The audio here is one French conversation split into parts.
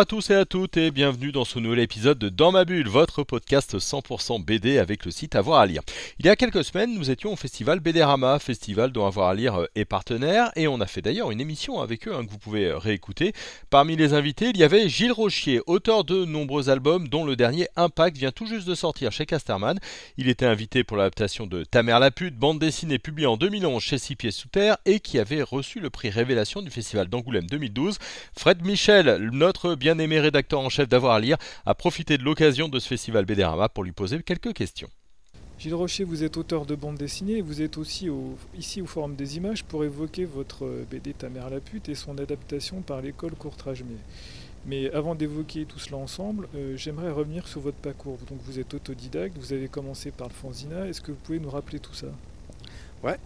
Bonjour à tous et à toutes et bienvenue dans ce nouvel épisode de Dans ma bulle, votre podcast 100% BD avec le site Avoir à lire. Il y a quelques semaines, nous étions au festival BDRama, festival dont Avoir à lire est partenaire et on a fait d'ailleurs une émission avec eux hein, que vous pouvez réécouter. Parmi les invités, il y avait Gilles Rochier, auteur de nombreux albums dont le dernier Impact vient tout juste de sortir chez Casterman. Il était invité pour l'adaptation de Ta mère la pute, bande dessinée publiée en 2011 chez Six Pieds Sous Terre et qui avait reçu le prix Révélation du festival d'Angoulême 2012. Fred Michel, notre bien-aimé rédacteur en chef d'avoir à lire, a profité de l'occasion de ce festival BDRama pour lui poser quelques questions. Gilles Rocher, vous êtes auteur de bande dessinée, vous êtes aussi ici au Forum des images pour évoquer votre BD Ta mère la pute et son adaptation par l'école Courtrage. Mais, mais avant d'évoquer tout cela ensemble, euh, j'aimerais revenir sur votre parcours. Donc vous êtes autodidacte, vous avez commencé par le Fanzina, est-ce que vous pouvez nous rappeler tout ça? Ouais,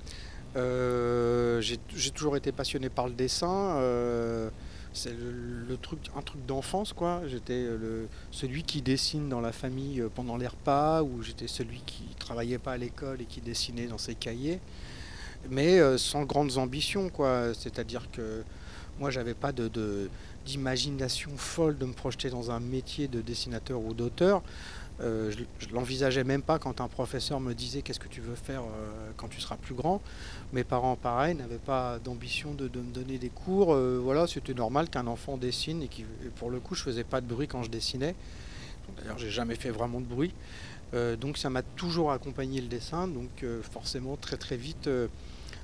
euh, j'ai toujours été passionné par le dessin. Euh, c'est le, truc, un truc d'enfance quoi. J'étais le, celui qui dessine dans la famille euh, pendant les repas, ou j'étais celui qui travaillait pas à l'école et qui dessinait dans ses cahiers, mais euh, sans grandes ambitions quoi. C'est-à-dire que moi j'avais pas de, d'imagination folle de me projeter dans un métier de dessinateur ou d'auteur. Euh, je, ne l'envisageais même pas quand un professeur me disait qu'est-ce que tu veux faire euh, quand tu seras plus grand. Mes parents, pareil, n'avaient pas d'ambition de, me donner des cours. Euh, voilà, c'était normal qu'un enfant dessine et, qui, pour le coup, je faisais pas de bruit quand je dessinais. D'ailleurs, j'ai jamais fait vraiment de bruit. donc ça m'a toujours accompagné le dessin. Donc forcément, très très vite,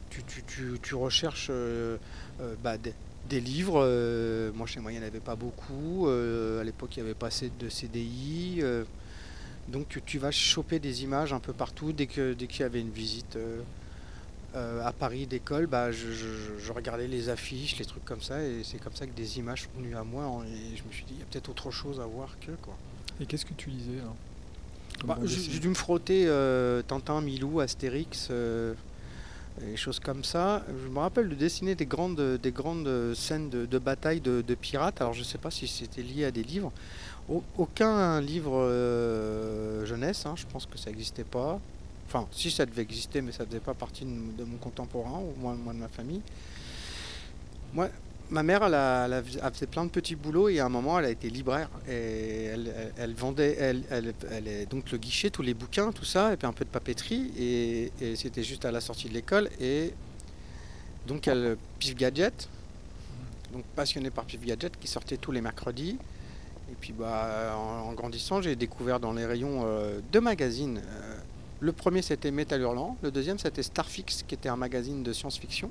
tu, recherches bah, des, livres. moi, chez moi, il n'y en avait pas beaucoup. à l'époque, il n'y avait pas assez de CDI. Donc tu vas choper des images un peu partout. Dès qu'il dès y avait une visite euh, euh, à Paris d'école, bah, je, regardais les affiches, les trucs comme ça. Et c'est comme ça que des images sont venues à moi. Et je me suis dit, il y a peut-être autre chose à voir que. quoi. Et qu'est-ce que tu lisais bah, J'ai dû me frotter euh, Tintin, Milou, Astérix des choses comme ça. Je me rappelle de dessiner des grandes, des grandes scènes de, bataille de, pirates. Alors je ne sais pas si c'était lié à des livres. aucun livre euh, jeunesse, hein. je pense que ça n'existait pas. Enfin, si ça devait exister, mais ça ne faisait pas partie de, mon contemporain, ou moins, moins de ma famille. Moi, ma mère, elle a, fait plein de petits boulots et à un moment, elle a été libraire. Et elle, vendait, elle, elle, donc le guichet, tous les bouquins, tout ça, et puis un peu de papeterie. Et, c'était juste à la sortie de l'école. Et donc, elle, Pif Gadget, donc passionnée par Pif Gadget, qui sortait tous les mercredis. Et puis, bah, en, grandissant, j'ai découvert dans les rayons euh, deux magazines. Euh, le premier, c'était Metal Hurlant. Le deuxième, c'était Starfix, qui était un magazine de science-fiction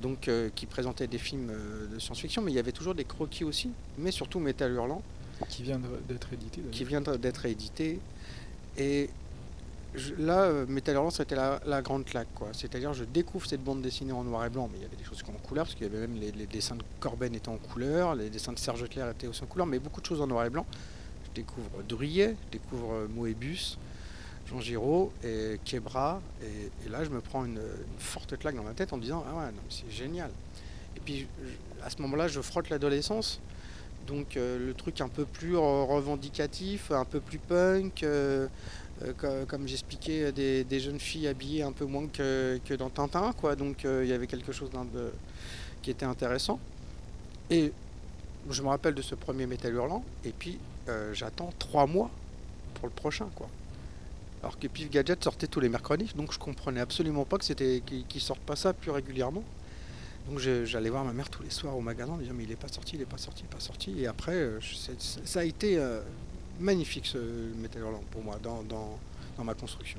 donc euh, qui présentait des films euh, de science-fiction, mais il y avait toujours des croquis aussi, mais surtout Metal Hurlant. Qui vient d'être édité. Qui vient d'être édité. Et là, euh, Metal Hurlant, c'était la, grande claque. quoi. C'est-à-dire, je découvre cette bande dessinée en noir et blanc, mais il y avait des choses en couleur, parce qu'il y avait même les, dessins de Corben étaient en couleur, les dessins de Serge Leclerc étaient aussi en couleur, mais beaucoup de choses en noir et blanc. Je découvre Drouillet, je découvre Moebius, Jean Giraud et Kebra. Et, là, je me prends une, forte claque dans la tête en me disant Ah ouais, c'est génial. Et puis, à ce moment-là, je frotte l'adolescence. Donc, euh, le truc un peu plus revendicatif, un peu plus punk. Euh, euh, comme j'expliquais, des, des, jeunes filles habillées un peu moins que, dans Tintin. Quoi. Donc, il y avait quelque chose qui était intéressant. Et je me rappelle de ce premier métal hurlant. Et puis, j'attends trois mois pour le prochain. quoi. Alors que Pif Gadget sortait tous les mercredis, donc je comprenais absolument pas que c'était qu'ils sortent pas ça plus régulièrement. Donc j'allais voir ma mère tous les soirs au magasin, disant mais il est pas sorti, il est pas sorti, il est pas sorti. Et après, euh, ça a été euh, magnifique ce Metal pour moi dans, dans, ma construction.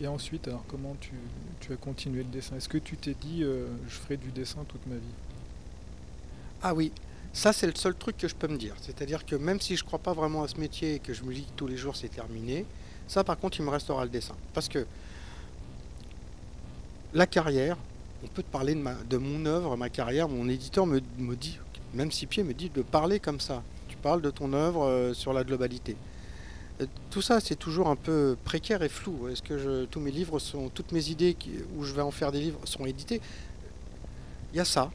Et, ensuite, alors comment tu, tu, as continué le dessin? Est-ce que tu t'es dit euh, je ferai du dessin toute ma vie? Ah oui, ça c'est le seul truc que je peux me dire. C'est-à-dire que même si je crois pas vraiment à ce métier et que je me dis que tous les jours c'est terminé, ça, par contre, il me restera le dessin. Parce que la carrière, on peut te parler de, mon œuvre, ma carrière, mon éditeur me, dit, même si Pied me dit de parler comme ça. Tu parles de ton œuvre euh, sur la globalité. Euh, tout ça, c'est toujours un peu précaire et flou. Est-ce que tous mes livres sont, toutes mes idées où je vais en faire des livres sont édités? Il y a ça.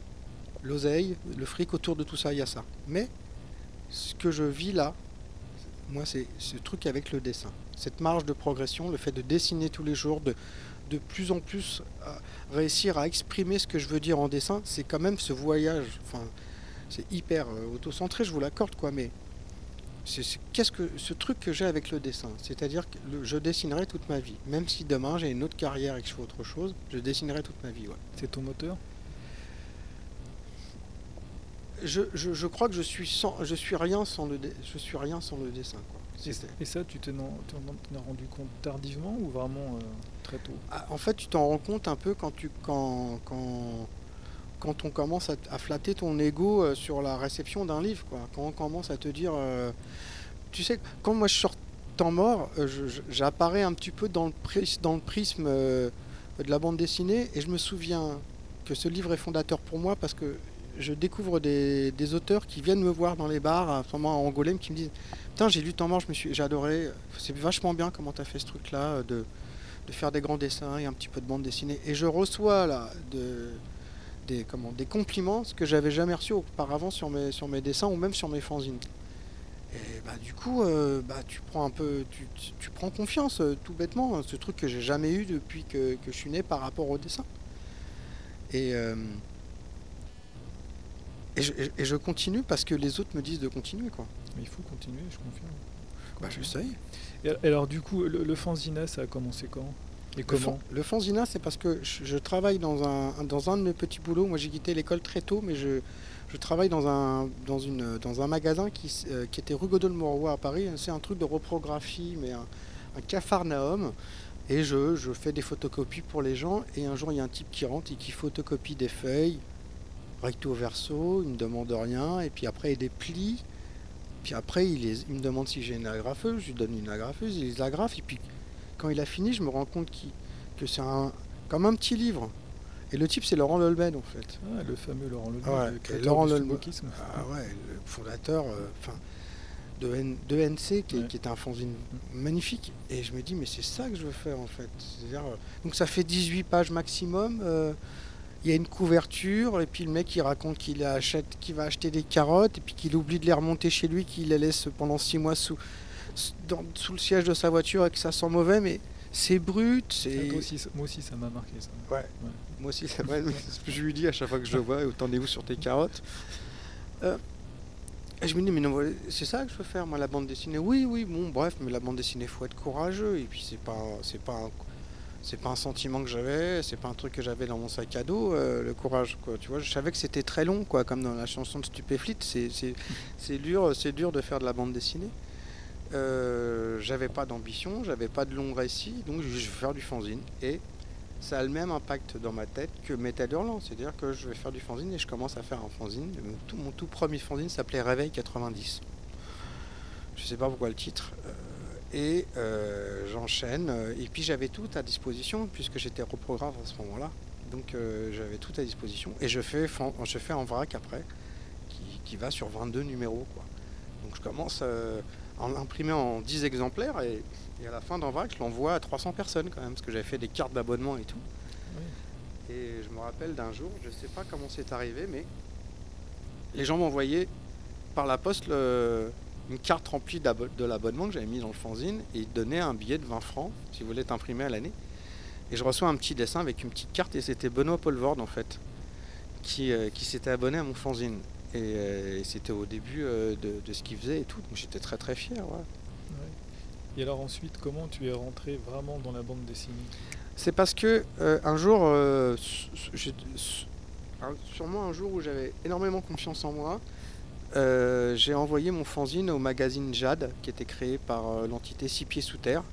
l'oseille, le fric autour de tout ça, il y a ça. Mais ce que je vis là, moi, c'est ce truc avec le dessin. Cette marge de progression, le fait de dessiner tous les jours, de, de plus en plus euh, réussir à exprimer ce que je veux dire en dessin, c'est quand même ce voyage. Enfin, c'est hyper euh, autocentré, je vous l'accorde, quoi, mais c'est qu'est-ce que ce truc que j'ai avec le dessin? C'est-à-dire que le- je dessinerai toute ma vie. Même si demain j'ai une autre carrière et que je fais autre chose, je dessinerai toute ma vie, ouais. C'est ton moteur? Je, je- je crois que je suis sans, je suis rien sans le, dé- je suis rien sans le dessin. Quoi. Et, ça, tu t'en es rendu compte tardivement ou vraiment euh, très tôt? Ah, En fait, tu t'en rends compte un peu quand tu, quand, quand, quand on commence à, à flatter ton ego euh, sur la réception d'un livre, quoi. Quand on commence à te dire, euh, tu sais, quand moi je sors temps mort, j'apparais un petit peu dans le, pris- dans le prisme de la bande dessinée et je me souviens que ce livre est fondateur pour moi parce que je découvre des, auteurs qui viennent me voir dans les bars, moment à Angoulême, qui me disent Putain, j'ai lu Temps mort, j'ai adoré, c'est vachement bien comment tu as fait ce truc-là, de, faire des grands dessins et un petit peu de bande dessinée. Et je reçois là de, des, comment, des compliments, ce que j'avais jamais reçu auparavant sur mes, dessins ou même sur mes fanzines. Et bah, du coup, euh, bah, tu prends un peu, tu, tu- prends confiance euh, tout bêtement, ce truc que j'ai jamais eu depuis que, que je suis né par rapport au dessin. Et, euh, et, je, et- je continue parce que les autres me disent de continuer. Quoi. Mais il faut continuer, je confirme. Bah, je sais. Et alors, du coup, le, le fanzina, ça a commencé quand? Et Le, comment? fan- le fanzina, c'est parce que je, je travaille dans un, dans un de mes petits boulots. Moi, j'ai quitté l'école très tôt, mais je, je travaille dans un, dans une, dans un magasin qui, euh, qui était rue Godol-Morois à Paris. C'est un truc de reprographie, mais un, un cafarnaum. Et je, je fais des photocopies pour les gens. Et un jour, il y a un type qui rentre et qui photocopie des feuilles, recto verso, il me demande rien. Et puis après, il déplie. Puis après, il, les- il me demande si j'ai une agrafeuse. Je lui donne une agrafeuse, il les agrafe. Et puis quand il a fini, je me rends compte que c'est un, comme un petit livre. Et le type, c'est Laurent Lolben, en fait. Ah, le fameux Laurent Ouais, le créateur Laurent du. Subwokisme. Ah ouais, le fondateur euh, de, N- de NC, qui, est- Ouais. qui était un fanzine magnifique. Et je me dis, mais c'est ça que je veux faire, en fait. Euh, donc ça fait 18 pages maximum. euh, il y a une couverture, et puis le mec il raconte qu'il achète, qu'il va acheter des carottes, et puis qu'il oublie de les remonter chez lui, qu'il les laisse pendant 6 mois sous, dans- sous le siège de sa voiture et que ça sent mauvais, mais c'est brut, Ah, c'est. aussi, ça- moi aussi, ça m'a marqué ça. Moi aussi, c'est ce que je lui dis à chaque fois que je le vois, autant vous sur tes carottes. Euh, et je me dis, mais non, c'est ça que je veux faire, moi, la bande dessinée. Oui, oui, bon, bref, mais la bande dessinée, faut être courageux. Et puis, c'est pas, c'est pas, un, c'est pas un sentiment que j'avais, c'est pas un truc que j'avais dans mon sac à dos, euh, le courage, quoi. Tu vois, je savais que c'était très long, quoi, comme dans la chanson de Stupéflite. C'est, dur, dur de faire de la bande dessinée. Euh, j'avais pas d'ambition, j'avais pas de long récit, donc je vais faire du fanzine. Et ça a le même impact dans ma tête que Metal Hurlant. C'est-à-dire que je vais faire du fanzine et je commence à faire un fanzine. Mon tout, premier fanzine s'appelait Réveil 90. Je sais pas pourquoi le titre. Euh, et euh, j'enchaîne. Et puis j'avais tout à disposition puisque j'étais reprographe à ce moment-là. Donc euh, j'avais tout à disposition. Et je fais, je fais en vrac après, qui, qui va sur 22 numéros. Quoi. Donc je commence euh, à l'imprimer en 10 exemplaires et, et à la fin d'en vrac, je l'envoie à 300 personnes quand même, parce que j'avais fait des cartes d'abonnement et tout. Et je me rappelle d'un jour, je sais pas comment c'est arrivé, mais les gens m'envoyaient par la poste le- une carte remplie de l'abonnement que j'avais mis dans le fanzine et ils donnaient un billet de 20 francs si vous voulez t'imprimer à l'année. Et je reçois un petit dessin avec une petite carte et c'était Benoît Polvord en fait qui, euh, qui s'était abonné à mon fanzine. Et, euh, et c'était au début euh, de, de ce qu'il faisait et tout. Donc j'étais très très fier. ouais. Ouais. Et alors ensuite, comment tu es rentré vraiment dans la bande dessinée? C'est parce que un jour, sûrement un jour où j'avais énormément confiance en moi, euh, j'ai envoyé mon fanzine au magazine Jade, qui était créé par euh, l'entité Six Pieds Sous Terre,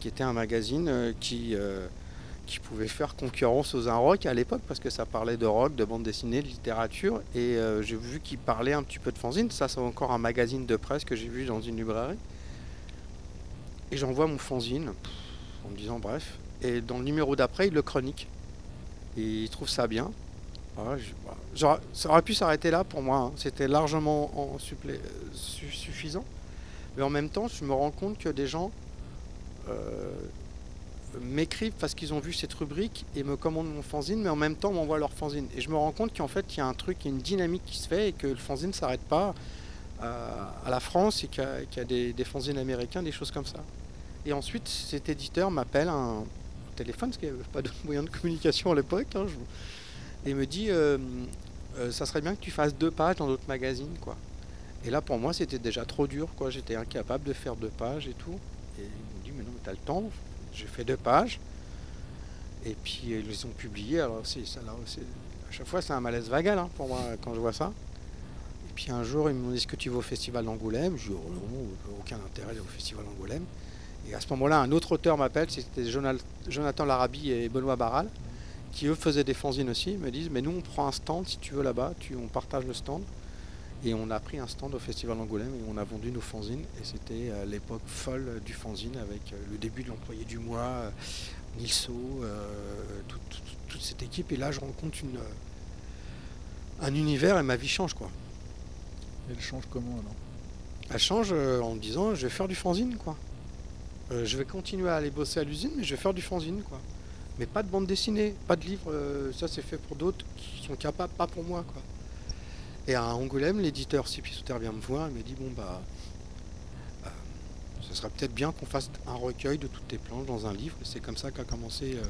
qui était un magazine euh, qui, qui pouvait faire concurrence aux Un Rock à l'époque, parce que ça parlait de rock, de bande dessinée, de littérature, et j'ai vu qu'il parlait un petit peu de fanzine. Ça, c'est encore un magazine de presse que j'ai vu dans une librairie. Et j'envoie mon fanzine, en me disant bref, et dans le numéro d'après, il le chronique. Il trouve ça bien. J'aurais- ça aurait pu s'arrêter là pour moi. hein. C'était largement euh, suffisant. Mais en même temps, je me rends compte que des gens euh, m'écrivent parce qu'ils ont vu cette rubrique et me commandent mon fanzine, mais en même temps m'envoient leur fanzine. Et je me rends compte qu'en fait, il y a un truc, il y a une dynamique qui se fait et que le fanzine ne s'arrête pas à, à la France et qu'il y a, des, fanzines américains, des choses comme ça. Et ensuite, cet éditeur m'appelle un téléphone, parce qu'il n'y avait pas de moyen de communication à l'époque, hein, et me dit euh, euh, ça serait bien que tu fasses deux pages dans d'autres magazines. Quoi. Et là, pour moi, c'était déjà trop dur. quoi. J'étais incapable de faire deux pages et tout. Et il me dit mais non, mais t'as le temps. J'ai fait deux pages. Et puis, ils les ont publiés. Alors, à chaque fois, c'est un malaise vagal hein, pour moi quand je vois ça. Et puis un jour, ils m'ont dit Est-ce que tu vas au festival d'Angoulême? Je dis Oh non, aucun intérêt au festival d'Angoulême. Et à ce moment-là, un autre auteur m'appelle, c'était Jonathan Larabi et Benoît Barral, qui eux faisaient des fanzines aussi. Me disent Mais nous, on prend un stand si tu veux là-bas, tu, on partage le stand. Et on a pris un stand au festival d'Angoulême et on a vendu nos fanzines. Et c'était euh, l'époque folle du fanzine avec euh, le début de l'employé du mois, euh, Nilso, euh, toute, cette équipe. Et là, je rencontre une, un univers et ma vie change quoi. Elle change comment alors? Elle change en me disant je vais faire du fanzine quoi. Je vais continuer à aller bosser à l'usine mais je vais faire du fanzine quoi. Mais pas de bande dessinée, pas de livre, euh, ça c'est fait pour d'autres qui sont capables, pas pour moi quoi. Et à Angoulême, l'éditeur Souter vient me voir et me dit bon bah euh, ce serait peut-être bien qu'on fasse un recueil de toutes tes planches dans un livre. Et c'est comme ça qu'a commencé euh,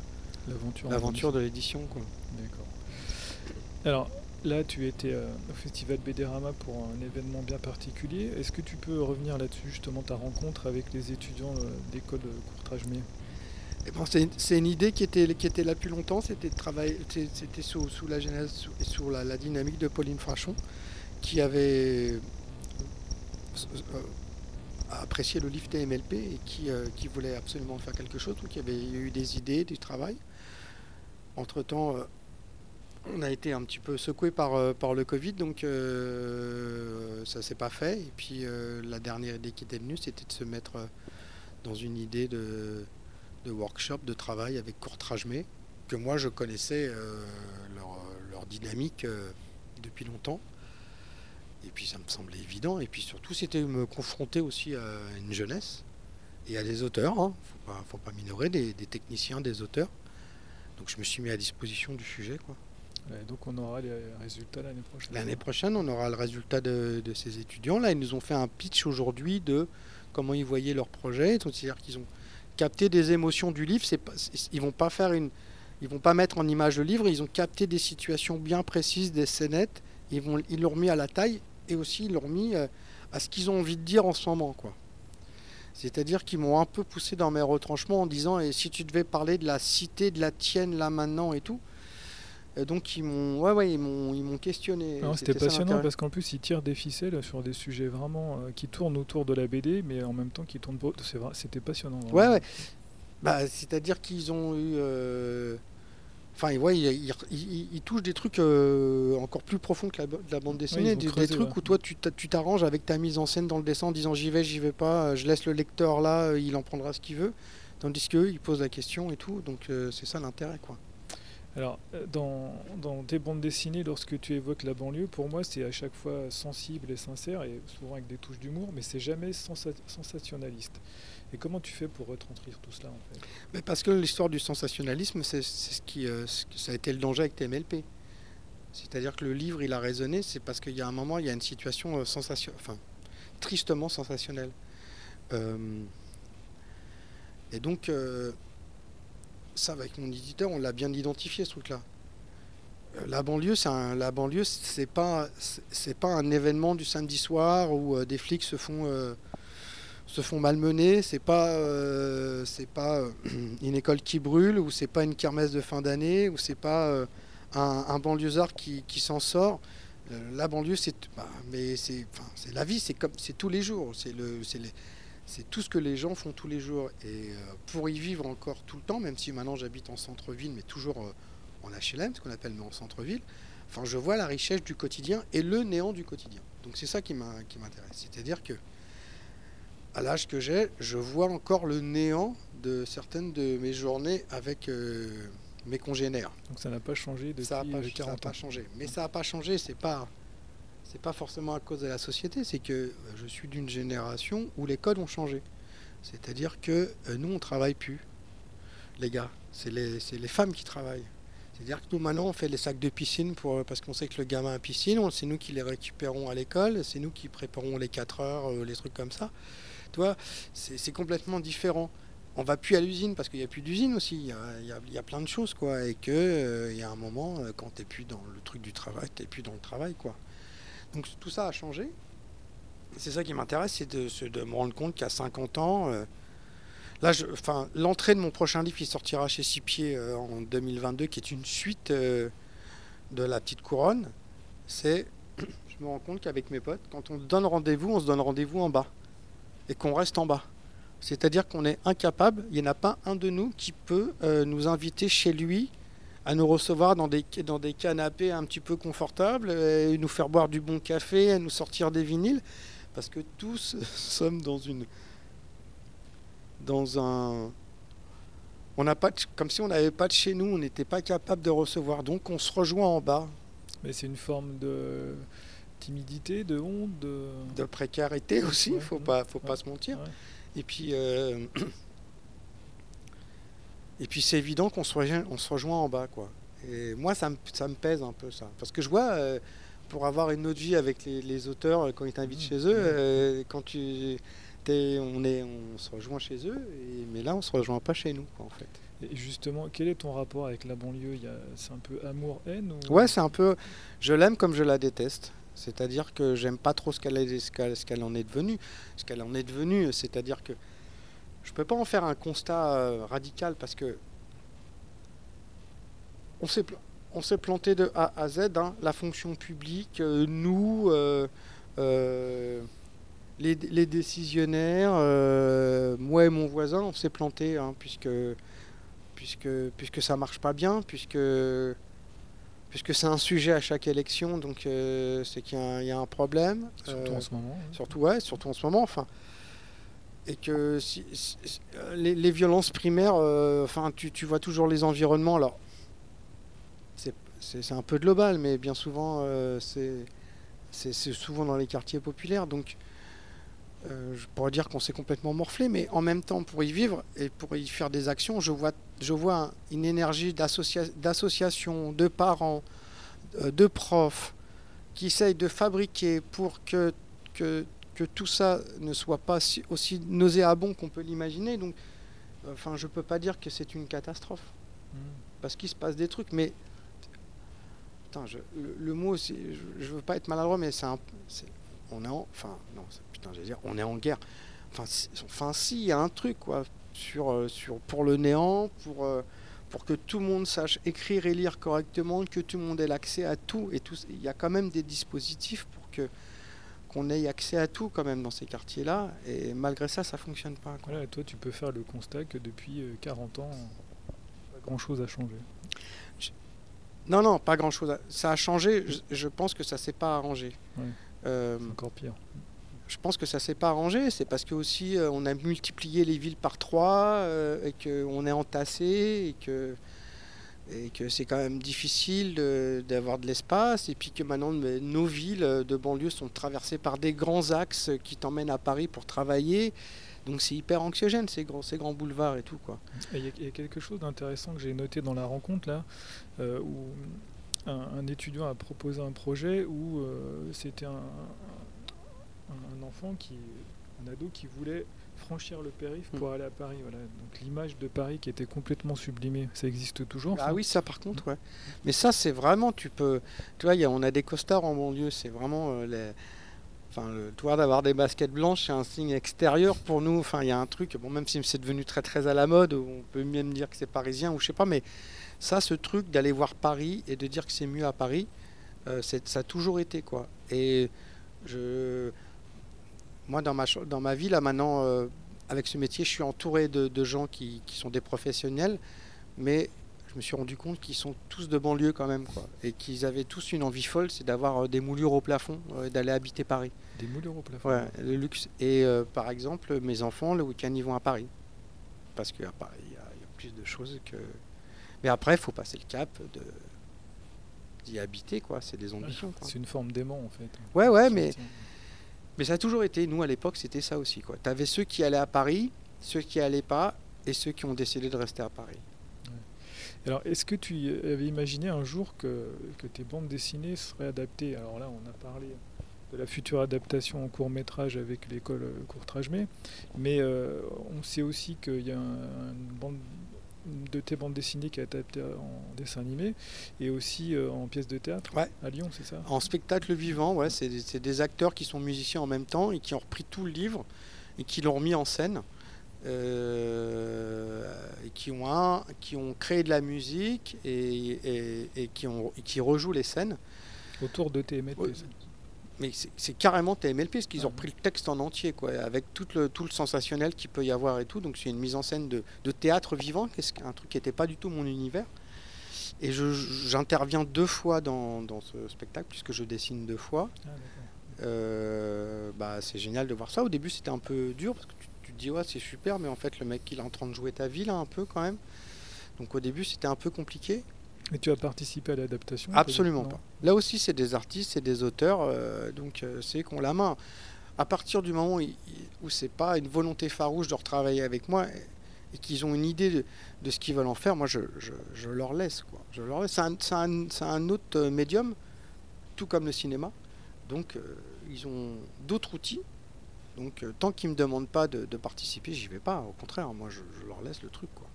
L'aventure. en l'aventure de l'édition. D'accord. Alors là, tu étais au festival BDRama pour un événement bien particulier. Est-ce que tu peux revenir là-dessus, justement, ta rencontre avec les étudiants d'école de C'est, une idée qui était, qui était là depuis longtemps, c'était sous, la genèse sous- et la, dynamique de Pauline Frachon, qui avait euh, apprécié le TMLP et qui, euh, qui voulait absolument faire quelque chose, donc il y avait eu des idées, du travail. Entre-temps, euh, on a été un petit peu secoué par, par le Covid, donc ça s'est pas fait. Et puis la dernière idée qui était venue, c'était de se mettre dans une idée de, de workshop, de travail avec Courtrage-Mé, que moi je connaissais euh, leur, leur dynamique euh, depuis longtemps. Et puis ça me semblait évident. Et puis surtout, c'était me confronter aussi à une jeunesse et à des auteurs. Hein. Faut pas, faut pas minorer des, des techniciens, des auteurs. Donc je me suis mis à disposition du sujet. Quoi. Donc on aura les résultats l'année prochaine. L'année prochaine, on aura le résultat de, de ces étudiants. Là, ils nous ont fait un pitch aujourd'hui de comment ils voyaient leur projet. C'est-à-dire qu'ils ont capté des émotions du livre. C'est pas, ils vont pas faire une, ils vont pas mettre en image le livre. Ils ont capté des situations bien précises, des scénettes. Ils vont, ils l'ont remis à la taille et aussi ils l'ont remis euh, à ce qu'ils ont envie de dire en ce moment, quoi. C'est-à-dire qu'ils m'ont un peu poussé dans mes retranchements en disant et si tu devais parler de la cité de la tienne là maintenant et tout. Et donc ils m'ont, ouais ouais, ils m'ont, ils m'ont questionné. C'était passionnant parce qu'en plus ils tirent des ficelles sur des sujets vraiment euh, qui tournent autour de la BD, mais en même temps qui tournent vrai- C'était passionnant. Ouais, vraiment. ouais. Bah, c'est-à-dire qu'ils ont eu. euh, Enfin, ouais, ils, ils- ils- ils touchent des trucs euh, encore plus profonds que la, de la bande dessinée. des, trucs ouais. où toi, tu t'a- tu t'arranges avec ta mise en scène dans le dessin en disant j'y vais, j'y vais pas, je laisse le lecteur là, il en prendra ce qu'il veut. Tandis qu'eux, ils posent la question et tout. Donc, euh, c'est ça l'intérêt, quoi. Alors, euh, dans, tes bandes dessinées, lorsque tu évoques la banlieue, pour moi, c'est à chaque fois sensible et sincère, et souvent avec des touches d'humour, mais c'est jamais sensa- sensationnaliste. Et comment tu fais pour retranscrire tout cela, en fait? Mais parce que l'histoire du sensationnalisme, c'est ce qui, euh, ça a été le danger avec TMLP. C'est-à-dire que le livre, il a résonné, c'est parce qu'il y a un moment, il y a une situation euh, sensation, enfin, tristement sensationnelle. Et donc, ça, avec mon éditeur, on l'a bien identifié ce truc-là. Euh, La banlieue, c'est un, la banlieue, c'est pas, c'est- pas un événement du samedi soir où euh, des flics se font euh, se font malmener. C'est pas, c'est pas une école qui brûle ou c'est pas une kermesse de fin d'année ou c'est pas un, un banlieusard qui, qui s'en sort. La banlieue, c'est, bah, mais c'est, c'est la vie, c'est comme, c'est tous les jours. C'est le, c'est les- c'est tout ce que les gens font tous les jours. Et euh, pour y vivre encore tout le temps, même si maintenant j'habite en centre-ville, mais toujours euh, en HLM, ce qu'on appelle mais en centre-ville, enfin, je vois la richesse du quotidien et le néant du quotidien. Donc c'est ça qui, m'intéresse. C'est-à-dire que à l'âge que j'ai, je vois encore le néant de certaines de mes journées avec euh, mes congénères. Donc ça n'a pas changé depuis ça n'a pas, euh, ça a 40 pas ans. changé. Mais ça n'a pas changé, c'est pas c'est pas forcément à cause de la société, c'est que euh, je suis d'une génération où les codes ont changé. C'est-à-dire que euh, nous on travaille plus. les gars. C'est les, les femmes qui travaillent. C'est-à-dire que nous, maintenant, on fait les sacs de piscine pour, parce qu'on sait que le gamin a piscine, c'est nous qui les récupérons à l'école, c'est nous qui préparons les 4 heures, euh, les trucs comme ça. Tu vois, c'est complètement différent. On va plus à l'usine parce qu'il n'y a plus d'usine aussi. Il y a, y a- plein de choses, quoi. Et que euh, il y a un moment, euh, quand tu n'es plus dans le truc du travail, tu n'es plus dans le travail, quoi. Donc tout ça a changé. C'est ça qui m'intéresse, c'est de, me rendre compte qu'à 50 ans, euh, là, enfin, l'entrée de mon prochain livre qui sortira chez Six Pieds euh, en 2022, qui est une suite euh, de La Petite Couronne, c'est, je me rends compte qu'avec mes potes, quand on donne rendez-vous, on se donne rendez-vous en bas et qu'on reste en bas. C'est-à-dire qu'on est incapable, il n'y en a pas un de nous qui peut euh, nous inviter chez lui à nous recevoir dans des, dans des canapés un petit peu confortables, et nous faire boire du bon café, à nous sortir des vinyles, parce que tous sommes dans une dans un on n'a pas de- comme si on n'avait pas de chez nous, on n'était pas capable de recevoir, donc on se rejoint en bas. Mais c'est une forme de timidité, de honte, de. de précarité aussi, Ouais, faut ouais, pas faut ouais, pas se mentir. Et puis, euh, et puis c'est évident qu'on se rejoint, on se rejoint en bas, quoi. Et moi, ça me, ça me pèse un peu ça, parce que je vois, euh, pour avoir une autre vie avec les, les auteurs euh, quand ils t'invitent Mmh, chez eux, mmh. euh, quand tu, t'es- on est, on se rejoint chez eux, et, mais là, on se rejoint pas chez nous, quoi, en fait. Et justement, quel est ton rapport avec la banlieue? C'est un peu amour-haine ou... Ouais, c'est un peu, je l'aime comme je la déteste. C'est-à-dire que j'aime pas trop ce qu'elle ce qu'elle en est devenue. Ce qu'elle en est devenue, c'est-à-dire que je peux pas en faire un constat euh, radical parce que on s'est on s'est planté de A à Z. hein. La fonction publique, euh, nous, euh, euh, les, les décisionnaires, euh, moi et mon voisin, on s'est planté hein, puisque puisque puisque ça marche pas bien, puisque puisque c'est un sujet à chaque élection, donc euh, c'est qu'il y, a un- il y a un problème. Surtout Euh, en ce moment. Surtout, ouais, surtout en ce moment, enfin. Et que si, les, les violences primaires, euh, enfin, tu, tu vois toujours les environnements. Alors, c'est un peu global, mais bien souvent, euh, c'est souvent dans les quartiers populaires. Donc, euh, je pourrais dire qu'on s'est complètement morflé, mais en même temps, pour y vivre et pour y faire des actions, je vois, je vois un- une énergie d'associa- d'associations, de parents, de profs, qui essayent de fabriquer pour que, que tout ça ne soit pas si- aussi nauséabond qu'on peut l'imaginer. Donc, enfin, je peux pas dire que c'est une catastrophe Mm. parce qu'il se passe des trucs, mais putain, je- le, le mot, je, je veux pas être maladroit, mais c'est un, on est en, enfin, non, putain, j'allais dire, on est en guerre. Enfin, si, enfin, si, il y a un truc quoi, sur, euh, sur pour le néant, pour euh, pour que tout le monde sache écrire et lire correctement, que tout le monde ait l'accès à tout et tout. Il y a quand même des dispositifs pour que qu'on ait accès à tout quand même dans ces quartiers-là. Et malgré ça, ça fonctionne pas. quoi. Voilà, toi, tu peux faire le constat que depuis euh, 40 ans, pas grand-chose a changé. Non, non, pas grand-chose. Ça a changé. Je, je pense que ça s'est pas arrangé. Ouais. Euh, C'est encore pire. je pense que ça s'est pas arrangé. C'est parce que aussi euh, on a multiplié les villes par trois euh, et qu'on est entassé et que et que c'est quand même difficile d'avoir de, l'espace et puis que maintenant nos villes de banlieue sont traversées par des grands axes qui t'emmènent à Paris pour travailler. Donc c'est hyper anxiogène ces grands, ces grands boulevards et tout Il y, a- quelque chose d'intéressant que j'ai noté dans la rencontre là, euh, où un, étudiant a proposé un projet où euh, c'était un- un enfant qui, un ado qui voulait franchir le périph' pour aller à Paris. Voilà. Donc l'image de Paris qui était complètement sublimée, ça existe toujours. Ah ça? oui, ça par contre, ouais. Mais ça, c'est vraiment, tu peux. Tu vois, y a- on a des costards en banlieue, c'est vraiment. euh, les... Enfin, le toi d'avoir des baskets blanches, c'est un signe extérieur pour nous. Enfin, il y a un truc, bon, même si c'est devenu très très à la mode, on peut même dire que c'est parisien ou je sais pas, mais ça, ce truc d'aller voir Paris et de dire que c'est mieux à Paris, euh, ça a toujours été quoi. Et je. Moi, dans ma, dans ma vie, là maintenant, euh, avec ce métier, je suis entouré de, de gens qui, qui sont des professionnels, mais je me suis rendu compte qu'ils sont tous de banlieue quand même, quoi. Et qu'ils avaient tous une envie folle, c'est d'avoir euh, des moulures au plafond, euh, et d'aller habiter Paris. Des moulures au plafond. Ouais, le luxe. Et euh, par exemple, mes enfants, le week-end, ils vont à Paris. Parce qu'à Paris, il y, a il y a plus de choses que. Mais après, il faut passer le cap de d'y habiter, quoi. C'est des ambitions. C'est une forme d'aimant en fait. Ouais, ouais, mais-. Mais ça a toujours été, nous à l'époque, c'était ça aussi. Tu avais ceux qui allaient à Paris, ceux qui allaient pas, et ceux qui ont décidé de rester à Paris. Alors, est-ce que tu avais imaginé un jour que, tes bandes dessinées seraient adaptées? Alors là, on a parlé de la future adaptation en court métrage avec l'école Courtrage-May, mais euh, on sait aussi qu'il y a un, une bande de tes bandes dessinées qui est adaptée en dessin animé et aussi euh, en pièce de théâtre Ouais. à Lyon, c'est ça? En spectacle vivant, ouais, c'est des, c'est des acteurs qui sont musiciens en même temps et qui ont repris tout le livre et qui l'ont remis en scène. euh, et qui ont, un, qui ont créé de la musique et, et- et qui, ont, qui rejouent les scènes. Autour de TMLP. Mais c'est carrément TMLP, parce qu'ils ont repris le texte en entier, quoi, avec tout le, tout le sensationnel qu'il peut y avoir et tout. Donc c'est une mise en scène de, de théâtre vivant, qu'un truc qui n'était pas du tout mon univers. Et j'interviens deux fois dans, dans ce spectacle, puisque je dessine deux fois. Ah. Euh, bah, c'est génial de voir ça. Au début, c'était un peu dur, parce que tu, tu te dis, ouais, c'est super, mais en fait, le mec, il est en train de jouer ta vie, là, un peu quand même. Donc au début, c'était un peu compliqué. Et tu as participé à l'adaptation Absolument pas. Là aussi, c'est des artistes, c'est des auteurs, euh, donc euh, c'est qu'on la main. À partir du moment où, c'est pas une volonté farouche de retravailler avec moi et, et qu'ils ont une idée de, de ce qu'ils veulent en faire, moi je, je- je leur laisse. Quoi. Je leur laisse. C'est un, c'est un- c'est un autre euh, médium, tout comme le cinéma. Donc euh, ils ont d'autres outils. Donc tant qu'ils me demandent pas de, de participer, j'y vais pas. Au contraire, moi je, je leur laisse le truc. Quoi.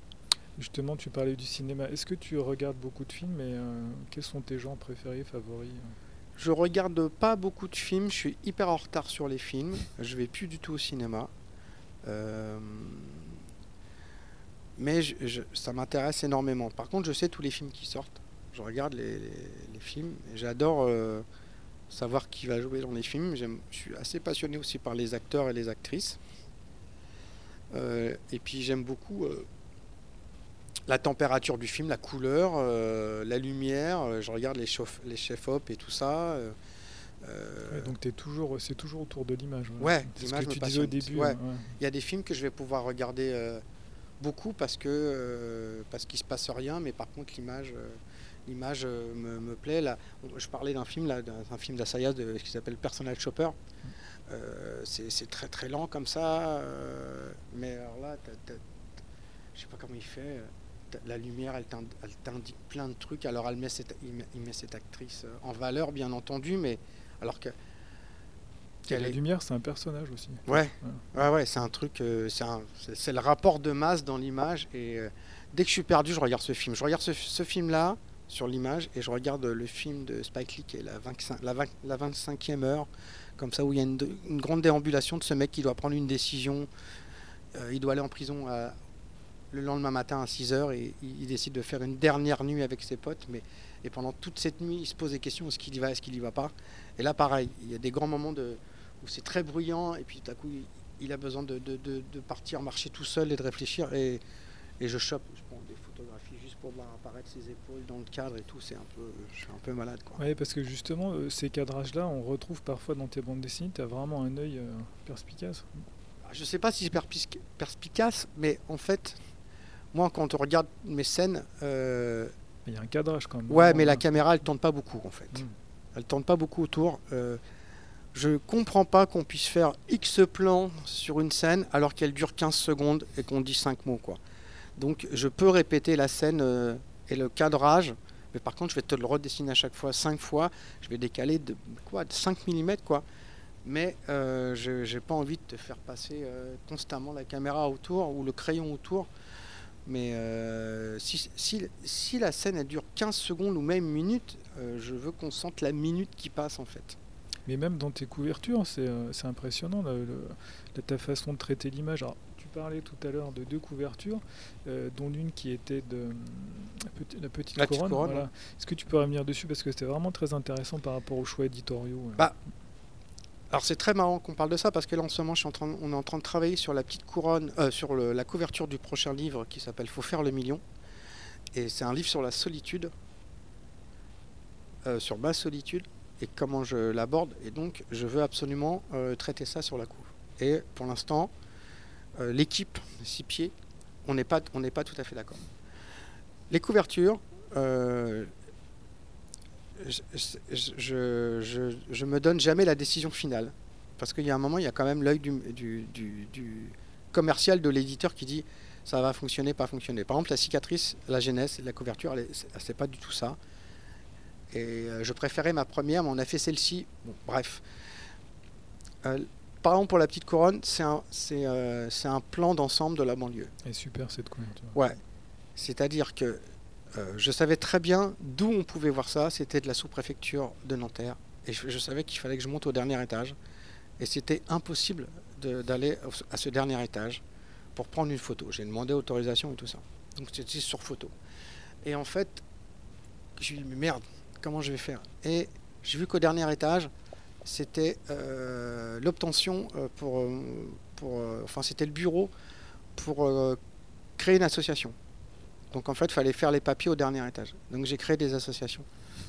Justement, tu parlais du cinéma. Est-ce que tu regardes beaucoup de films et euh, quels sont tes genres préférés, favoris Je regarde pas beaucoup de films, je suis hyper en retard sur les films, je vais plus du tout au cinéma. Euh, Mais ça m'intéresse énormément. Par contre, je sais tous les films qui sortent. Je regarde les, films j'adore euh, savoir qui va jouer dans les films. Je suis assez passionné aussi par les acteurs et les actrices. Euh, et puis j'aime beaucoup euh, la température du film, la couleur, euh, la lumière. Euh, Je regarde les, les chefs-op et tout ça. euh, Donc t'es toujours, c'est toujours autour de l'image. Ouais, c'est ce que tu disais au début. Ouais. hein, ouais. Il y a des films que je vais pouvoir regarder euh, beaucoup parce que euh, parce qu'il se passe rien, mais par contre l'image l'image me, me plaît. Là, je parlais d'un film là, d'un film d'Asaya de- qui s'appelle Personal Shopper. Euh, c'est très très lent comme ça, mais alors là, je sais pas comment il fait. La lumière, elle t'in- elle t'indique plein de trucs. Alors, elle met cette, il, met, il met cette actrice euh, en valeur, bien entendu, mais alors que la est- lumière, c'est un personnage aussi. Ouais, ouais, ouais, c'est un truc, euh, c'est le rapport de masse dans l'image. Et euh, dès que je suis perdu, je regarde ce film. Je regarde ce, ce film-là sur l'image et je regarde le film de Spike Lee qui est la, 25, la, 20 la 25e heure, comme ça, où il y a une, une grande déambulation de ce mec qui doit prendre une décision. Euh, il doit aller en prison à- le lendemain matin à 6 heures et il, il décide de faire une dernière nuit avec ses potes. Mais, et pendant toute cette nuit, il se pose des questions est-ce qu'il y va, est-ce qu'il y va pas? Et là, pareil, il y a des grands moments de, où c'est très bruyant et puis tout à coup il, il a besoin de, de- de- de partir marcher tout seul et de réfléchir et, et je chope, je prends des photographies juste pour voir apparaître ses épaules dans le cadre et tout, c'est un peu, je suis un peu malade quoi. Ouais, parce que justement, euh, ces cadrages-là, on retrouve parfois dans tes bandes dessinées, tu as vraiment un œil euh, perspicace. Je sais pas si c'est perspic- perspicace, mais en fait, moi quand on regarde mes scènes, euh, Il y a un cadrage quand même. ouais mais la caméra elle tourne pas beaucoup en fait. Mm. Elle tourne pas beaucoup autour. euh, je comprends pas qu'on puisse faire X plans sur une scène alors qu'elle dure 15 secondes et qu'on dit 5 mots quoi. Donc je peux répéter la scène euh, et le cadrage, mais par contre je vais te le redessiner à chaque fois 5 fois, je vais décaler de quoi de 5 mm quoi. Mais euh, je j'ai pas envie de te faire passer euh, constamment la caméra autour ou le crayon autour. Mais euh, si, si, si la scène elle dure 15 secondes ou même une minute, euh, je veux qu'on sente la minute qui passe en fait. Mais même dans tes couvertures, c'est euh, impressionnant le- ta façon de traiter l'image. Alors, tu parlais tout à l'heure de deux couvertures, euh, dont l'une qui était de la petite, la petite La petite couronne. couronne, voilà. ouais. Est-ce que tu peux revenir dessus? Parce que c'était vraiment très intéressant par rapport aux choix éditoriaux. Bah, Alors c'est très marrant qu'on parle de ça parce que là en ce moment on est en train de travailler sur la petite couronne, euh, sur la couverture du prochain livre qui s'appelle Faut faire le million. Et c'est un livre sur la solitude, euh, sur ma solitude et comment je l'aborde. Et donc je veux absolument euh, traiter ça sur la couve. Et pour l'instant, l'équipe six pieds, on n'est pas, on pas tout à fait d'accord. Les couvertures, je, je, me donne jamais la décision finale. Parce qu'il y a un moment, il y a quand même l'œil du, du- du- du commercial de l'éditeur qui dit ça va fonctionner, pas fonctionner. Par exemple, la cicatrice, la genèse, la couverture, c'est pas du tout ça. Et euh, je préférais ma première, mais on a fait celle-ci. Bon, bref. Euh, par exemple, pour la petite couronne, c'est un, euh, un plan d'ensemble de la banlieue. Et super cette couverture. Ouais. C'est-à-dire que euh, je savais très bien d'où on pouvait voir ça. C'était de la sous-préfecture de Nanterre. Et je, savais qu'il fallait que je monte au dernier étage. Et c'était impossible d'aller à ce dernier étage pour prendre une photo. J'ai demandé autorisation et tout ça. Donc c'était sur photo. Et en fait, je me dit, mais merde, comment je vais faire? Et j'ai vu qu'au dernier étage, c'était euh, l'obtention euh, pour, enfin c'était le bureau pour créer une association. Donc en fait, il fallait faire les papiers au dernier étage. Donc j'ai créé des associations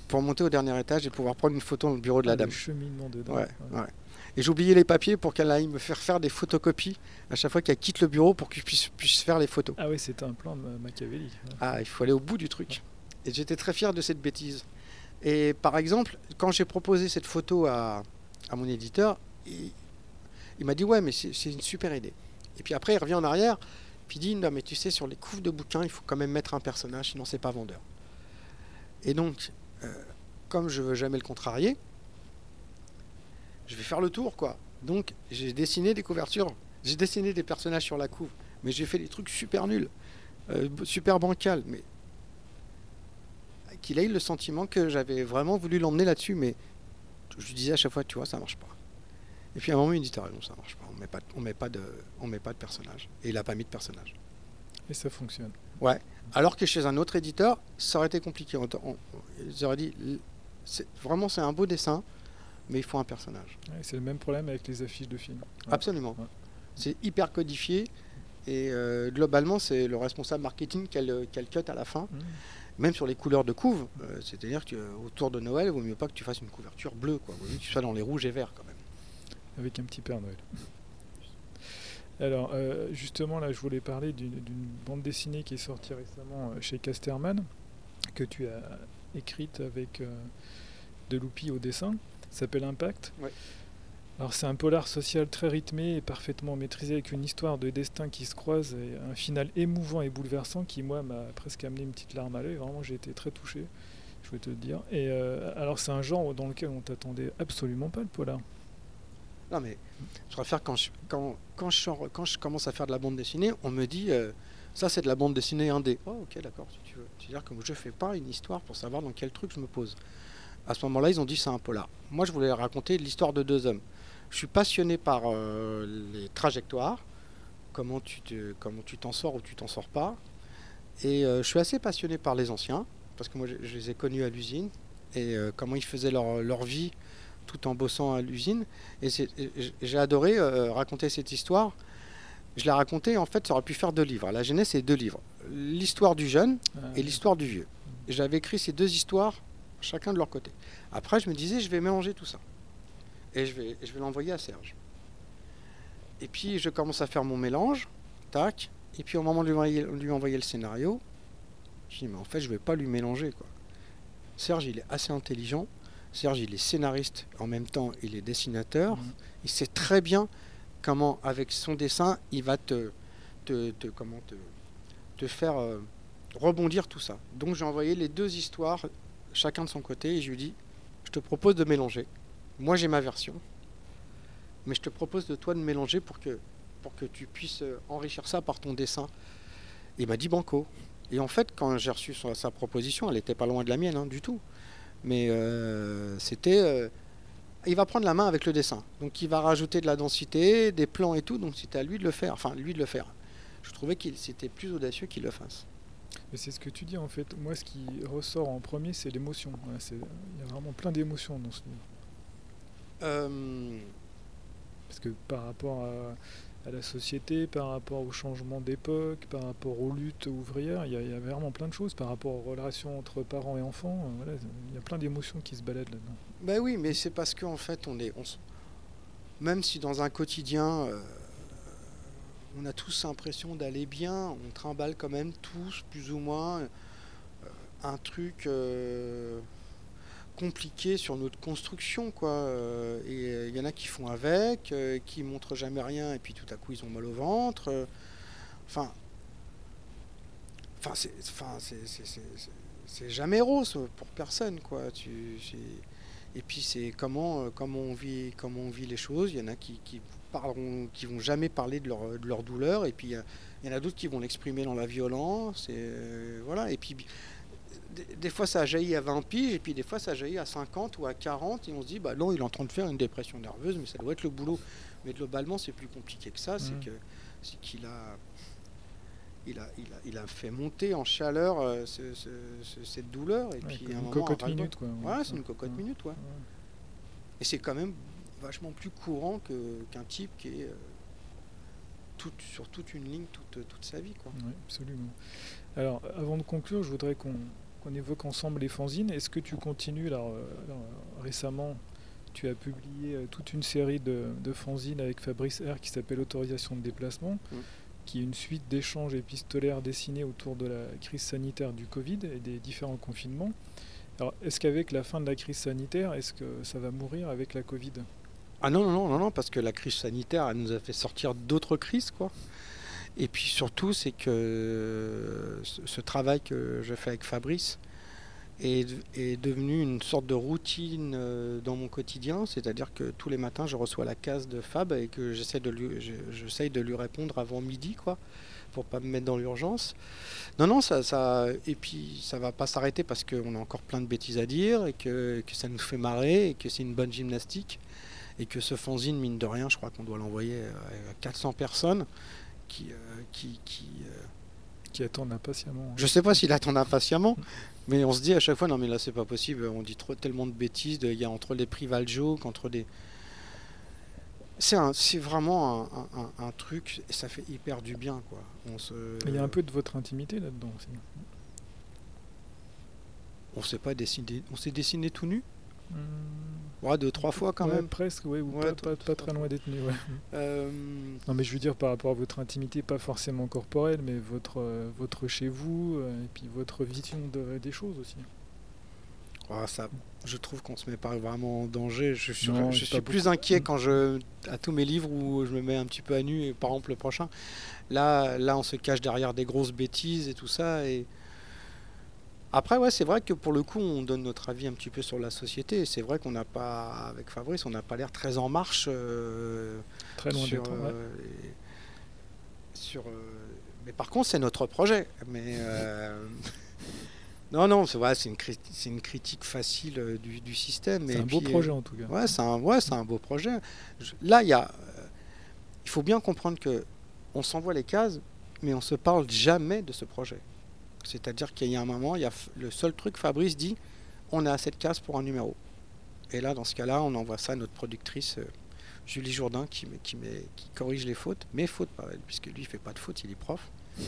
pour monter au dernier étage et pouvoir prendre une photo dans le bureau de la Ah, le dame. cheminement dedans. Ouais, ouais. Et oublié les papiers pour qu'elle aille me faire faire des photocopies à chaque fois qu'elle quitte le bureau pour que je puisse, puisse faire les photos. Ah oui, c'était un plan de Ma- machiavélique. ouais. Ah, il faut aller au bout du truc. Et j'étais très fier de cette bêtise. Et par exemple, quand j'ai proposé cette photo à, à mon éditeur, il, il m'a dit Ouais, mais c'est une super idée. Et puis après, il revient en arrière, dit Non, mais tu sais, sur les couves de bouquins, il faut quand même mettre un personnage, sinon c'est pas vendeur. Et donc, euh, comme je veux jamais le contrarier, je vais faire le tour, quoi. Donc, j'ai dessiné des couvertures, j'ai dessiné des personnages sur la couve, mais j'ai fait des trucs super nuls, euh, super bancal, mais qu'il ait le sentiment que j'avais vraiment voulu l'emmener là-dessus, mais je lui disais à chaque fois, tu vois, ça marche pas. Et puis à un moment, il dit, raison, ça marche pas, on met pas, on met pas de, on met pas de personnage. Et il a pas mis de personnage. Et ça fonctionne. Alors que chez un autre éditeur, ça aurait été compliqué. On, on- ils auraient dit, vraiment, c'est un beau dessin, mais il faut un personnage. Ouais, c'est le même problème avec les affiches de films. Ouais. Absolument. Ouais. C'est hyper codifié. Et euh, globalement, c'est le responsable marketing qu'elle qu'elle cut à la fin. Mmh. Même sur les couleurs de couve, euh, c'est-à-dire qu'autour de Noël, il vaut mieux pas que tu fasses une couverture bleue, quoi. Il vaut mieux que tu sois dans les rouges et verts quand même. Avec un petit Père Noël. Alors, euh, justement, là, je voulais parler d'une bande dessinée qui est sortie récemment euh, chez Casterman, que tu as écrite avec euh, Deloupi au dessin. Ça s'appelle Impact. Ouais. Alors, c'est un polar social très rythmé et parfaitement maîtrisé, avec une histoire de destin qui se croise et un final émouvant et bouleversant qui, moi, m'a presque amené une petite larme à l'œil. Vraiment, j'ai été très touché, je vais te le dire. Et euh, alors, c'est un genre dans lequel on t'attendait absolument pas, le polar. Non mais, je préfère quand je, quand, quand, je, commence à faire de la bande dessinée, on me dit, euh, ça c'est de la bande dessinée indé. Oh ok d'accord, si tu veux. C'est-à-dire que je fais pas une histoire pour savoir dans quel truc je me pose. À ce moment-là, ils ont dit c'est un polar. Moi, je voulais raconter l'histoire de deux hommes. Je suis passionné par euh, les trajectoires, comment tu comment tu t'en sors ou tu t'en sors pas. Et euh, je suis assez passionné par les anciens, parce que moi, je, je les ai connus à l'usine, et comment ils faisaient leur, leur vie tout en bossant à l'usine. Et j'ai adoré euh, raconter cette histoire. Je l'ai racontée, en fait, ça aurait pu faire deux livres. La jeunesse, c'est deux livres. L'histoire du jeune et l'histoire du vieux. J'avais écrit ces deux histoires, chacun de leur côté. Après, je me disais, je vais mélanger tout ça. Et je vais, je vais l'envoyer à Serge. Et puis, je commence à faire mon mélange, tac. Et puis, au moment de lui envoyer, lui envoyer le scénario, je dis, mais en fait, je vais pas lui mélanger, quoi. Serge, il est assez intelligent. Serge, il est scénariste, en même temps, il est dessinateur. Mhm. Il sait très bien comment, avec son dessin, il va te, te, te- comment te, te faire euh, rebondir tout ça. Donc j'ai envoyé les deux histoires, chacun de son côté, et je lui dis, je te propose de mélanger. Moi j'ai ma version, mais je te propose de toi de mélanger pour que, pour que tu puisses euh, enrichir ça par ton dessin. Il m'a dit banco. Et en fait, quand j'ai reçu sa, sa proposition, elle n'était pas loin de la mienne, hein, du tout. Mais euh, c'était... euh, il va prendre la main avec le dessin. Donc il va rajouter de la densité, des plans et tout. Donc c'était à lui de le faire. Enfin, lui de le faire. Je trouvais qu'il c'était plus audacieux qu'il le fasse. Mais c'est ce que tu dis en fait. Moi, ce qui ressort en premier, c'est l'émotion. Il y a vraiment plein d'émotions dans ce livre. Euh, Parce que par rapport à, à la société, par rapport au changement d'époque, par rapport aux luttes ouvrières, il y, a, vraiment plein de choses. Par rapport aux relations entre parents et enfants, euh, voilà, il y a plein d'émotions qui se baladent là-dedans. Ben oui, mais c'est parce qu'en fait, on est, on même si dans un quotidien, euh, on a tous l'impression d'aller bien, on trimballe quand même tous, plus ou moins, euh, un truc compliqué sur notre construction, quoi. Euh, et euh, il y en a qui font avec, euh, qui montrent jamais rien, et puis tout à coup ils ont mal au ventre. enfin, Enfin, c'est, enfin, c'est, jamais rose pour personne, quoi. Tu, et puis c'est comment, comment on vit, comment on vit les choses. Il y en a qui, qui qui vont jamais parler de leur, de leur douleur, et puis il y a- en a d'autres qui vont l'exprimer dans la violence. Et voilà. Et puis des, fois ça jaillit à 20 piges, et puis des fois ça jaillit à 50 ou à 40, et on se dit, bah non, il est en train de faire une dépression nerveuse, mais ça doit être le boulot. Mais globalement, c'est plus compliqué que ça. C'est Mhm. que c'est qu'il a, il a, il a, il a fait monter en chaleur euh, ce- ce- ce- cette douleur, et Ouais, puis à un une moment, cocotte minute, quoi. Ouais, c'est une cocotte Ouais. minute, ouais. Ouais. Et c'est quand même vachement plus courant que, qu'un type qui est euh, tout, sur toute une ligne toute, toute sa vie, quoi. Oui, absolument. Alors, avant de conclure, je voudrais qu'on qu'on évoque ensemble les fanzines. Est-ce que tu continues alors, euh, euh, récemment tu as publié euh, toute une série de, de fanzines avec Fabrice R qui s'appelle Autorisation de déplacement, Mm. qui est une suite d'échanges épistolaires dessinés autour de la crise sanitaire du Covid et des différents confinements. Alors, est-ce qu'avec la fin de la crise sanitaire, est-ce que ça va mourir avec la Covid? Ah non, non, non, non, non, parce que la crise sanitaire, elle nous a fait sortir d'autres crises, quoi. Et puis surtout, c'est que ce, travail que je fais avec Fabrice est, est devenu une sorte de routine euh, dans mon quotidien. C'est-à-dire que tous les matins, je reçois la case de Fab et que j'essaie de lui, de lui répondre avant midi, quoi, pour pas me mettre dans l'urgence. Non, non, ça, ça, et puis ça va pas s'arrêter parce qu'on a encore plein de bêtises à dire et que, que ça nous fait marrer et que c'est une bonne gymnastique et que ce fanzine, mine de rien, je crois qu'on doit l'envoyer à 400 personnes qui, euh, qui, qui euh, qui attendent impatiemment je sais pas s'il attend impatiemment, mais on se dit à chaque fois, non mais là c'est pas possible, on dit trop, tellement de bêtises, il y a entre les prix Valjo, entre des... C'est un- c'est vraiment un, un- un- truc, et ça fait hyper du bien, quoi. On se... Il y a un peu de votre intimité là-dedans aussi. On s'est pas dessiné, on s'est dessiné tout nu? Hmm. Ouais, deux, trois fois quand Ouais, même. Presque, ouais, ou Ouais, pas, tout- pas- pas très loin d'être nu. Euh, Non, mais je veux dire par rapport à votre intimité, pas forcément corporelle, mais votre, euh, votre chez vous, euh, et puis votre vision de- des choses aussi. ça, je trouve qu'on se met pas vraiment en danger. Je suis, Non, je c'est suis pas plus beaucoup. inquiet quand je, à tous mes livres où je me mets un petit peu à nu, et par exemple le prochain. Là, là, on se cache derrière des grosses bêtises et tout ça. Et après, ouais, c'est vrai que pour le coup, on donne notre avis un petit peu sur la société. C'est vrai qu'on n'a pas, avec Fabrice, on n'a pas l'air très en marche. euh, Très loin sur, d'être. ouais. euh, les- sur, euh, mais par contre, c'est notre projet. Mais non, non, c'est une, cri- une critique facile du, du système. C'est un beau puis, projet en tout cas. Ouais, c'est un, ouais, c'est un beau projet. Je- là, il y a, il faut bien comprendre que on s'envoie les cases, mais on se parle jamais de ce projet. C'est-à-dire qu'il y a un moment, il y a le seul truc, Fabrice dit, on a assez de cases pour un numéro. Et là, dans ce cas-là, on envoie ça à notre productrice euh, Julie Jourdain qui, met- qui, met- qui corrige les fautes, mes fautes, puisque lui, il fait pas de fautes, il est prof.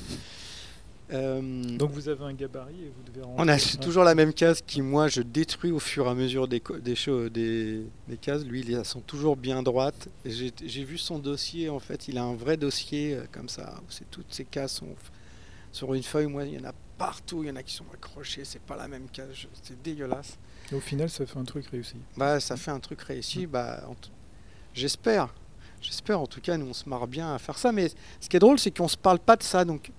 Euh, Donc vous avez un gabarit et vous devez on a toujours la même case qui, moi, je détruis au fur et à mesure des, des, des, des cases. Lui, elles sont toujours bien droites. J'ai vu son dossier, en fait, il a un vrai dossier euh, comme ça, où c'est toutes ces cases sont sur une feuille. Moi, il y en a partout, il y en a qui sont accrochées, c'est pas la même case, c'est dégueulasse. Et au final, ça fait un truc réussi. Bah, ça fait un truc réussi, bah, en tout- j'espère. J'espère, en tout cas, nous, on se marre bien à faire ça. Mais ce qui est drôle, c'est qu'on se parle pas de ça, donc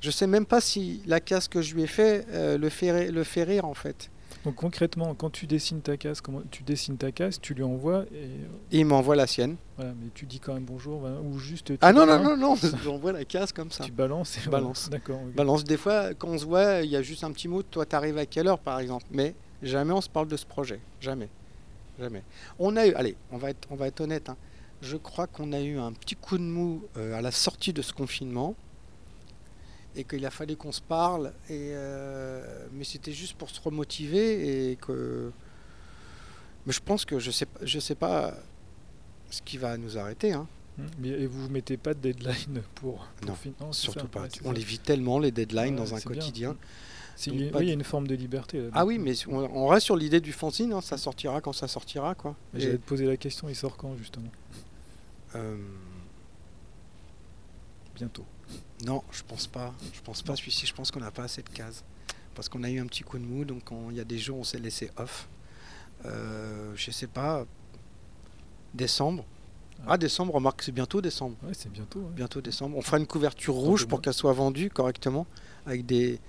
je sais même pas si la case que je lui ai fait euh, le, fait le fait rire, en fait. Donc concrètement, quand tu dessines ta case, comment tu dessines ta case, tu lui envoies et euh, Et il m'envoie la sienne. voilà, mais tu dis quand même bonjour ou juste Ah non, non, non, non, j'envoie la case comme ça. Tu balances et voilà. balance. D'accord. Balance des fois, quand on se voit, il y a juste un petit mot, toi t'arrives à quelle heure par exemple? Mais jamais on se parle de ce projet. Jamais. Jamais. On a eu, allez, on va être, on va être honnête, hein. je crois qu'on a eu un petit coup de mou euh, à la sortie de ce confinement et qu'il a fallu qu'on se parle. Et, euh, mais c'était juste pour se remotiver et que. Mais je pense que je sais, je sais pas ce qui va nous arrêter. Hein. Hum, Et vous vous mettez pas de deadline pour, pour Non, Surtout ça, pas. ouais, on ça. les vit tellement les deadlines Ouais, dans un quotidien. Il y a- oui, il y a une forme de liberté. Ah oui, mais on, on reste sur l'idée du fanzine, hein, ça sortira quand ça sortira, quoi. J'allais te poser la question, il sort quand justement? Euh, Bientôt. non, je pense pas. Je pense pas celui-ci. Je pense qu'on n'a pas assez de cases parce qu'on a eu un petit coup de mou, donc on- il y a des jours où on s'est laissé off. Euh, je sais pas. Décembre. Ah, décembre, remarque, c'est bientôt décembre. Ouais, c'est bientôt. Bientôt décembre. On fera une couverture rouge pour qu'elle soit vendue correctement, avec des,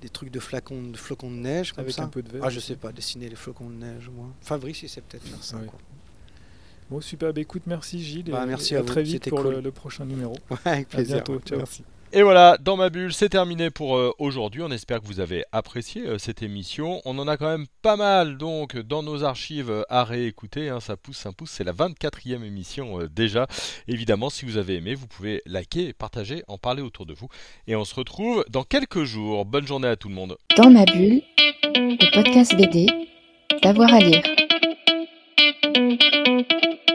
des trucs de flacons de, flocons de neige, comme Avec ça. un peu de verre. Ah, je sais pas, dessiner les flocons de neige, moi. Fabrice, il sait peut-être faire ça. Ouais. quoi. Bon, super. Bah, écoute, merci Gilles. Bah, et- merci et à à vous, très vite pour cool. le, le prochain numéro. Ouais, avec À plaisir. bientôt. Ciao. Merci. Et voilà, dans ma bulle, c'est terminé pour euh, aujourd'hui. On espère que vous avez apprécié euh, cette émission. On en a quand même pas mal donc dans nos archives euh, à réécouter. hein. ça pousse, ça pousse. C'est la 24e émission euh, déjà. Évidemment, si vous avez aimé, vous pouvez liker, partager, en parler autour de vous. Et on se retrouve dans quelques jours. Bonne journée à tout le monde. Dans ma bulle, le podcast BD, d'avoir à lire. Thank you.